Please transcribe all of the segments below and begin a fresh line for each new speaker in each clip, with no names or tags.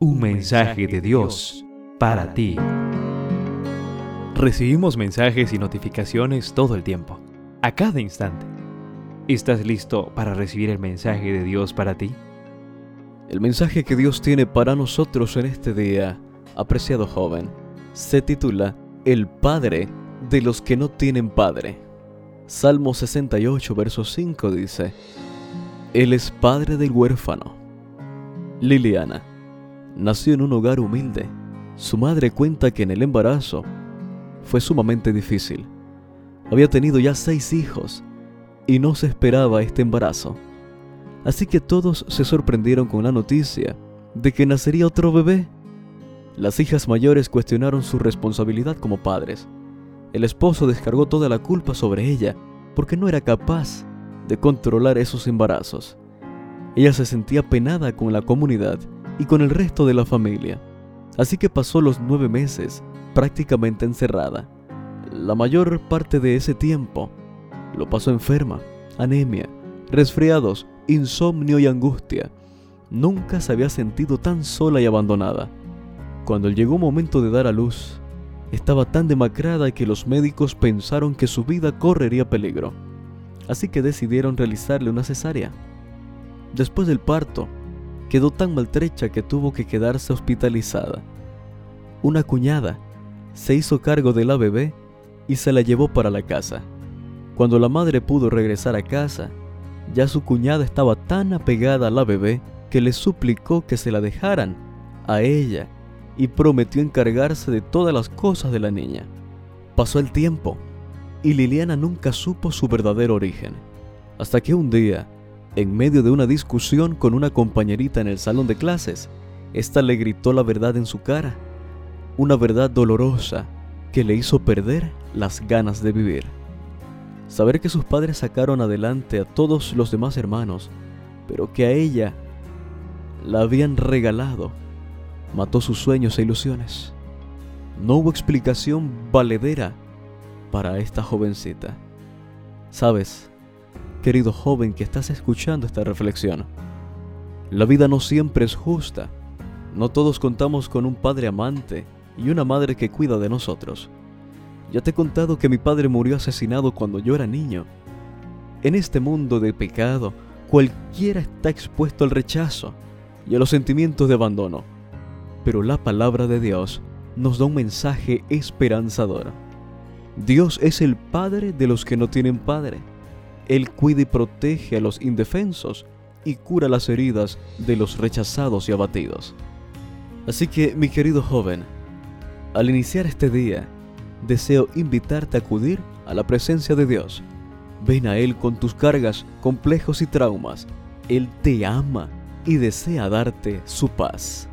Un mensaje de Dios para ti. Recibimos mensajes y notificaciones todo el tiempo, a cada instante. ¿Estás listo para recibir el mensaje de Dios para ti?
El mensaje que Dios tiene para nosotros en este día, apreciado joven, se titula El Padre de los que no tienen Padre. Salmo 68, verso 5 dice, Él es Padre del huérfano. Liliana nació en un hogar humilde. Su madre cuenta que en el embarazo fue sumamente difícil. Había tenido ya seis hijos y no se esperaba este embarazo. Así que todos se sorprendieron con la noticia de que nacería otro bebé. Las hijas mayores cuestionaron su responsabilidad como padres. El esposo descargó toda la culpa sobre ella porque no era capaz de controlar esos embarazos. Ella se sentía penada con la comunidad y con el resto de la familia. Así que pasó los nueve meses prácticamente encerrada. La mayor parte de ese tiempo lo pasó enferma, anemia, resfriados, insomnio y angustia. Nunca se había sentido tan sola y abandonada. Cuando llegó el momento de dar a luz, estaba tan demacrada que los médicos pensaron que su vida correría peligro. Así que decidieron realizarle una cesárea. Después del parto, quedó tan maltrecha que tuvo que quedarse hospitalizada. Una cuñada se hizo cargo de la bebé y se la llevó para la casa. Cuando la madre pudo regresar a casa, ya su cuñada estaba tan apegada a la bebé que le suplicó que se la dejaran a ella y prometió encargarse de todas las cosas de la niña. Pasó el tiempo y Liliana nunca supo su verdadero origen, hasta que un día en medio de una discusión con una compañerita en el salón de clases, ésta le gritó la verdad en su cara, una verdad dolorosa que le hizo perder las ganas de vivir. Saber que sus padres sacaron adelante a todos los demás hermanos, pero que a ella la habían regalado, mató sus sueños e ilusiones. No hubo explicación valedera para esta jovencita. Sabes, querido joven que estás escuchando esta reflexión. La vida no siempre es justa. No todos contamos con un padre amante y una madre que cuida de nosotros. Ya te he contado que mi padre murió asesinado cuando yo era niño. En este mundo de pecado, cualquiera está expuesto al rechazo y a los sentimientos de abandono. Pero la palabra de Dios nos da un mensaje esperanzador. Dios es el Padre de los que no tienen Padre él cuida y protege a los indefensos y cura las heridas de los rechazados y abatidos. Así que, mi querido joven, al iniciar este día, deseo invitarte a acudir a la presencia de Dios. Ven a Él con tus cargas, complejos y traumas. Él te ama y desea darte su paz.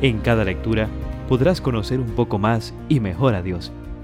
En cada lectura podrás conocer un poco más y mejor a Dios